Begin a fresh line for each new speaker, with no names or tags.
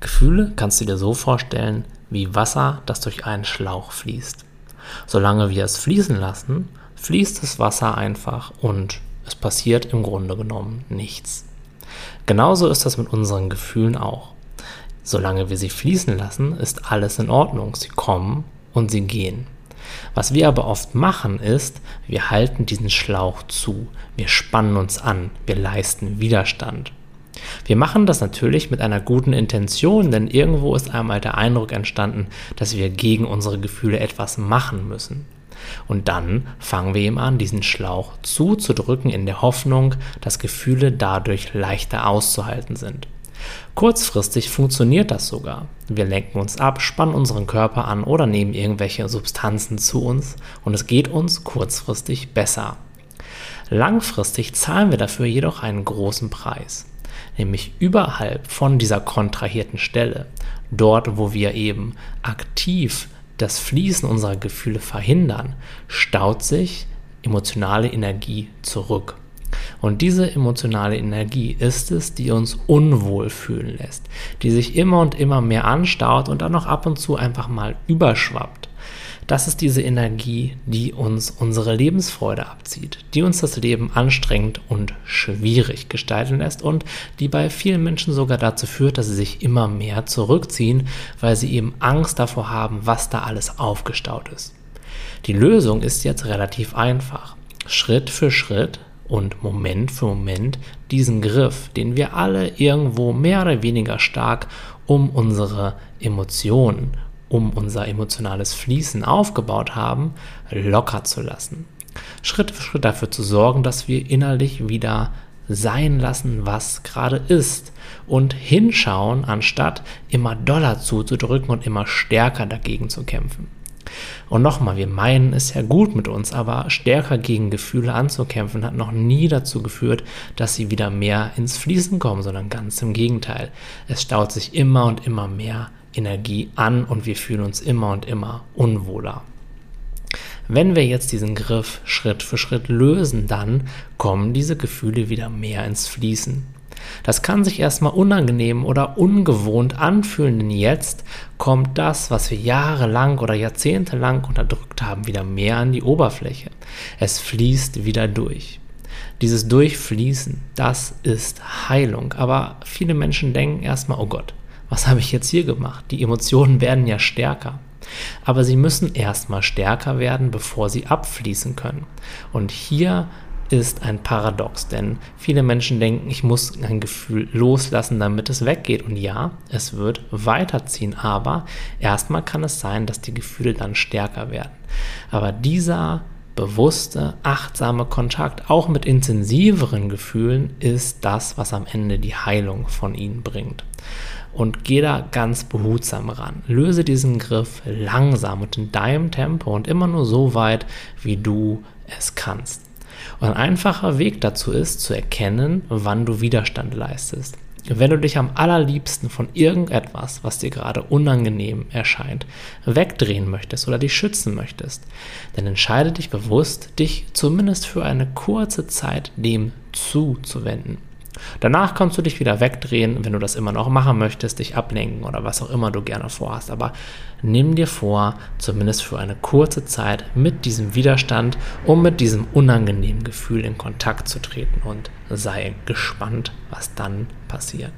Gefühle kannst du dir so vorstellen wie Wasser, das durch einen Schlauch fließt. Solange wir es fließen lassen, fließt das Wasser einfach und es passiert im Grunde genommen nichts. Genauso ist das mit unseren Gefühlen auch. Solange wir sie fließen lassen, ist alles in Ordnung. Sie kommen und sie gehen. Was wir aber oft machen ist, wir halten diesen Schlauch zu, wir spannen uns an, wir leisten Widerstand. Wir machen das natürlich mit einer guten Intention, denn irgendwo ist einmal der Eindruck entstanden, dass wir gegen unsere Gefühle etwas machen müssen. Und dann fangen wir ihm an, diesen Schlauch zuzudrücken in der Hoffnung, dass Gefühle dadurch leichter auszuhalten sind. Kurzfristig funktioniert das sogar. Wir lenken uns ab, spannen unseren Körper an oder nehmen irgendwelche Substanzen zu uns und es geht uns kurzfristig besser. Langfristig zahlen wir dafür jedoch einen großen Preis, nämlich überhalb von dieser kontrahierten Stelle, dort wo wir eben aktiv das Fließen unserer Gefühle verhindern, staut sich emotionale Energie zurück. Und diese emotionale Energie ist es, die uns unwohl fühlen lässt, die sich immer und immer mehr anstaut und dann noch ab und zu einfach mal überschwappt. Das ist diese Energie, die uns unsere Lebensfreude abzieht, die uns das Leben anstrengend und schwierig gestalten lässt und die bei vielen Menschen sogar dazu führt, dass sie sich immer mehr zurückziehen, weil sie eben Angst davor haben, was da alles aufgestaut ist. Die Lösung ist jetzt relativ einfach. Schritt für Schritt und Moment für Moment diesen Griff, den wir alle irgendwo mehr oder weniger stark um unsere Emotionen um unser emotionales Fließen aufgebaut haben, locker zu lassen. Schritt für Schritt dafür zu sorgen, dass wir innerlich wieder sein lassen, was gerade ist und hinschauen, anstatt immer doller zuzudrücken und immer stärker dagegen zu kämpfen. Und nochmal, wir meinen es ja gut mit uns, aber stärker gegen Gefühle anzukämpfen hat noch nie dazu geführt, dass sie wieder mehr ins Fließen kommen, sondern ganz im Gegenteil. Es staut sich immer und immer mehr Energie an und wir fühlen uns immer und immer unwohler. Wenn wir jetzt diesen Griff Schritt für Schritt lösen, dann kommen diese Gefühle wieder mehr ins Fließen. Das kann sich erstmal unangenehm oder ungewohnt anfühlen, denn jetzt kommt das, was wir jahrelang oder jahrzehntelang unterdrückt haben, wieder mehr an die Oberfläche. Es fließt wieder durch. Dieses Durchfließen, das ist Heilung. Aber viele Menschen denken erstmal, oh Gott, was habe ich jetzt hier gemacht? Die Emotionen werden ja stärker. Aber sie müssen erstmal stärker werden, bevor sie abfließen können. Und hier ist ein Paradox, denn viele Menschen denken, ich muss ein Gefühl loslassen, damit es weggeht. Und ja, es wird weiterziehen, aber erstmal kann es sein, dass die Gefühle dann stärker werden. Aber dieser bewusste, achtsame Kontakt, auch mit intensiveren Gefühlen, ist das, was am Ende die Heilung von ihnen bringt und geh da ganz behutsam ran. Löse diesen Griff langsam und in deinem Tempo und immer nur so weit, wie du es kannst. Und ein einfacher Weg dazu ist, zu erkennen, wann du Widerstand leistest. Wenn du dich am allerliebsten von irgendetwas, was dir gerade unangenehm erscheint, wegdrehen möchtest oder dich schützen möchtest, dann entscheide dich bewusst, dich zumindest für eine kurze Zeit dem zuzuwenden. Danach kannst du dich wieder wegdrehen, wenn du das immer noch machen möchtest, dich ablenken oder was auch immer du gerne vorhast. Aber nimm dir vor, zumindest für eine kurze Zeit mit diesem Widerstand um mit diesem unangenehmen Gefühl in Kontakt zu treten und sei gespannt, was dann passiert.